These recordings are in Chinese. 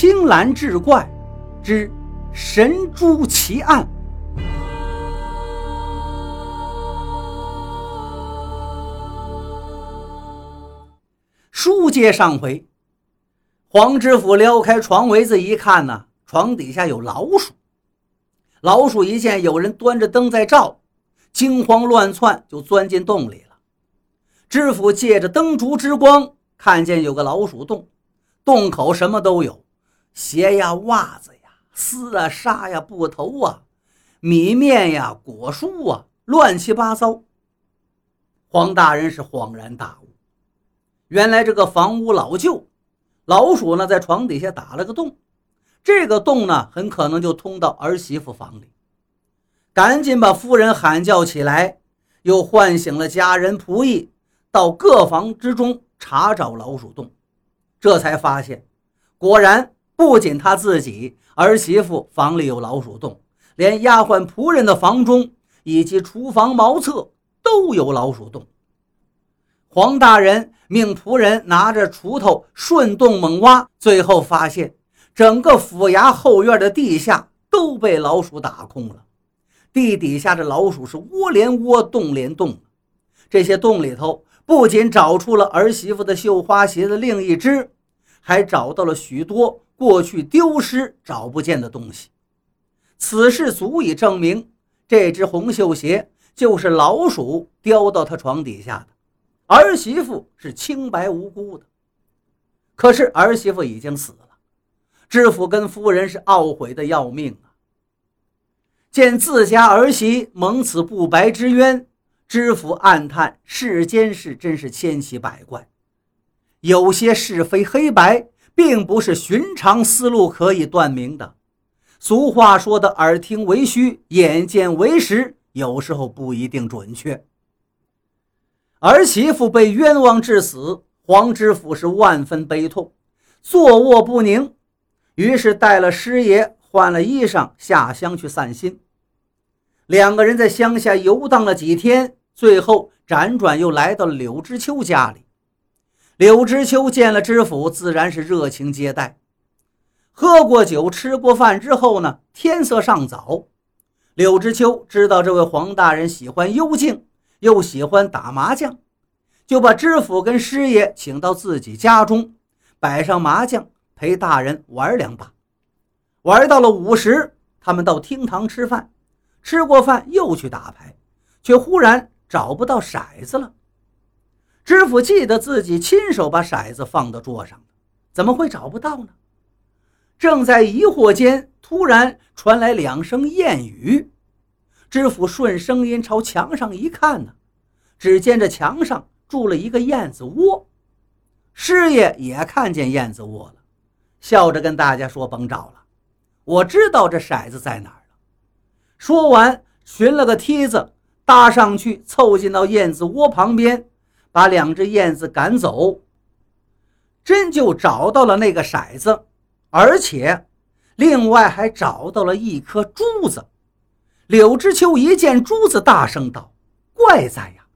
青蓝志怪之神珠奇案。书接上回，黄知府撩开床围子一看呢，床底下有老鼠。老鼠一见有人端着灯在照，惊慌乱窜，就钻进洞里了。知府借着灯烛之光，看见有个老鼠洞，洞口什么都有，鞋呀、袜子呀、丝啊、纱呀、布头啊、米面呀、果蔬啊，乱七八糟。黄大人是恍然大悟。原来这个房屋老旧，老鼠呢在床底下打了个洞，这个洞呢很可能就通到儿媳妇房里。赶紧把夫人喊叫起来，又唤醒了家人仆役，到各房之中查找老鼠洞。这才发现，果然不仅他自己儿媳妇房里有老鼠洞，连丫鬟仆人的房中以及厨房茅厕都有老鼠洞。黄大人。命仆人拿着锄头顺洞猛挖，最后发现整个府衙后院的地下都被老鼠打空了。地底下的老鼠是窝连窝，洞连洞。这些洞里头不仅找出了儿媳妇的绣花鞋的另一只，还找到了许多过去丢失找不见的东西。此事足以证明，这只红绣鞋就是老鼠叼到他床底下的。儿媳妇是清白无辜的，可是儿媳妇已经死了，知府跟夫人是懊悔的要命啊。见自家儿媳蒙此不白之冤，知府暗叹：世间事真是千奇百怪，有些是非黑白，并不是寻常思路可以断明的。俗话说的“耳听为虚，眼见为实”，有时候不一定准确。儿媳妇被冤枉致死，黄知府是万分悲痛，坐卧不宁，于是带了师爷换了衣裳下乡去散心。两个人在乡下游荡了几天，最后辗转又来到了柳知秋家里。柳知秋见了知府，自然是热情接待。喝过酒，吃过饭之后呢，天色尚早，柳知秋知道这位黄大人喜欢幽静。又喜欢打麻将，就把知府跟师爷请到自己家中，摆上麻将，陪大人玩两把。玩到了午时，他们到厅堂吃饭，吃过饭又去打牌，却忽然找不到骰子了。知府记得自己亲手把骰子放到桌上怎么会找不到呢？正在疑惑间，突然传来两声燕语。知府顺声音朝墙上一看呢，只见这墙上住了一个燕子窝。师爷也看见燕子窝了，笑着跟大家说：“甭找了，我知道这骰子在哪儿了。”说完，寻了个梯子搭上去，凑近到燕子窝旁边，把两只燕子赶走，真就找到了那个骰子，而且另外还找到了一颗珠子。柳知秋一见珠子，大声道：“怪哉呀！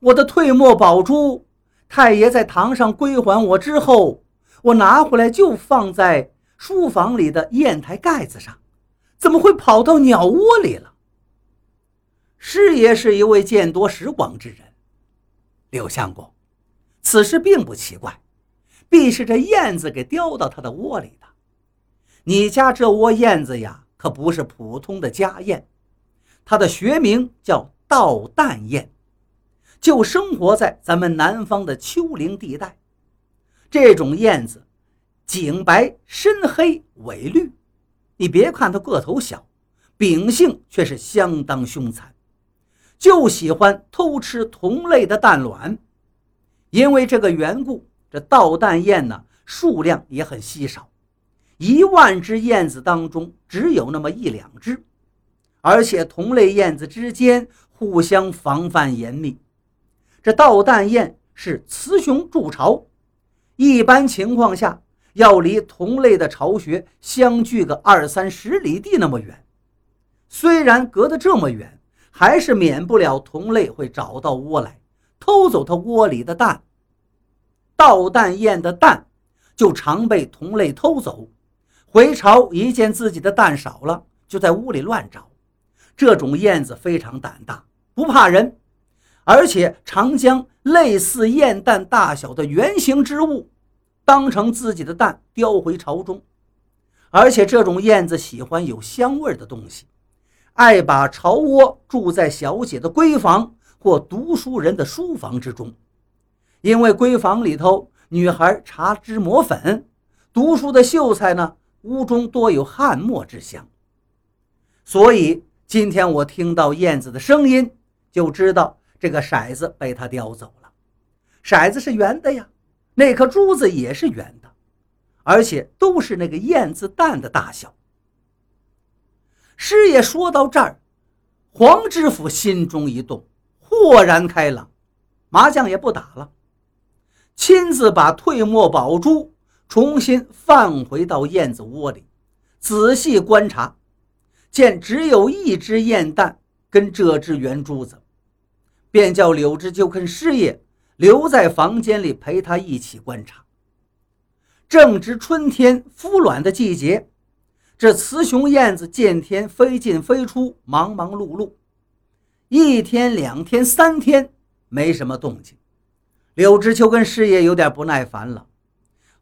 我的退墨宝珠，太爷在堂上归还我之后，我拿回来就放在书房里的砚台盖子上，怎么会跑到鸟窝里了？”师爷是一位见多识广之人，柳相公，此事并不奇怪，必是这燕子给叼到他的窝里的。你家这窝燕子呀，可不是普通的家燕。它的学名叫倒蛋燕，就生活在咱们南方的丘陵地带。这种燕子，颈白身黑尾绿。你别看它个头小，秉性却是相当凶残，就喜欢偷吃同类的蛋卵。因为这个缘故，这倒蛋燕呢数量也很稀少，一万只燕子当中只有那么一两只。而且同类燕子之间互相防范严密。这倒蛋燕是雌雄筑巢，一般情况下要离同类的巢穴相距个二三十里地那么远。虽然隔得这么远，还是免不了同类会找到窝来偷走它窝里的蛋。倒蛋燕的蛋就常被同类偷走，回巢一见自己的蛋少了，就在屋里乱找。这种燕子非常胆大，不怕人，而且常将类似燕蛋大小的圆形之物当成自己的蛋叼回巢中。而且这种燕子喜欢有香味的东西，爱把巢窝住在小姐的闺房或读书人的书房之中，因为闺房里头女孩茶汁抹粉，读书的秀才呢屋中多有汗墨之香，所以。今天我听到燕子的声音，就知道这个骰子被他叼走了。骰子是圆的呀，那颗珠子也是圆的，而且都是那个燕子蛋的大小。师爷说到这儿，黄知府心中一动，豁然开朗，麻将也不打了，亲自把退墨宝珠重新放回到燕子窝里，仔细观察。见只有一只燕蛋跟这只圆珠子，便叫柳枝就跟师爷留在房间里陪他一起观察。正值春天孵卵的季节，这雌雄燕子见天飞进飞出，忙忙碌碌，一天、两天、三天没什么动静。柳知秋跟师爷有点不耐烦了，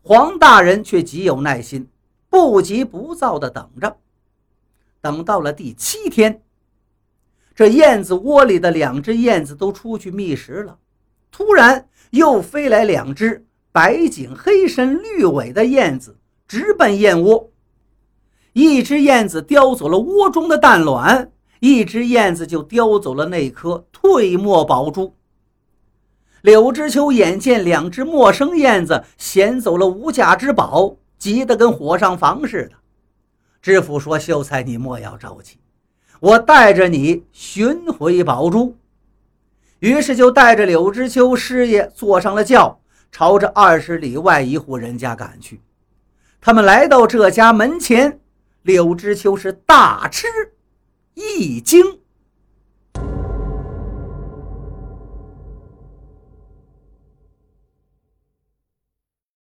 黄大人却极有耐心，不急不躁地等着。等到了第七天，这燕子窝里的两只燕子都出去觅食了。突然，又飞来两只白颈黑身绿尾的燕子，直奔燕窝。一只燕子叼走了窝中的蛋卵，一只燕子就叼走了那颗退墨宝珠。柳知秋眼见两只陌生燕子衔走了无价之宝，急得跟火上房似的。知府说：“秀才，你莫要着急，我带着你寻回宝珠。”于是就带着柳知秋师爷坐上了轿，朝着二十里外一户人家赶去。他们来到这家门前，柳知秋是大吃一惊。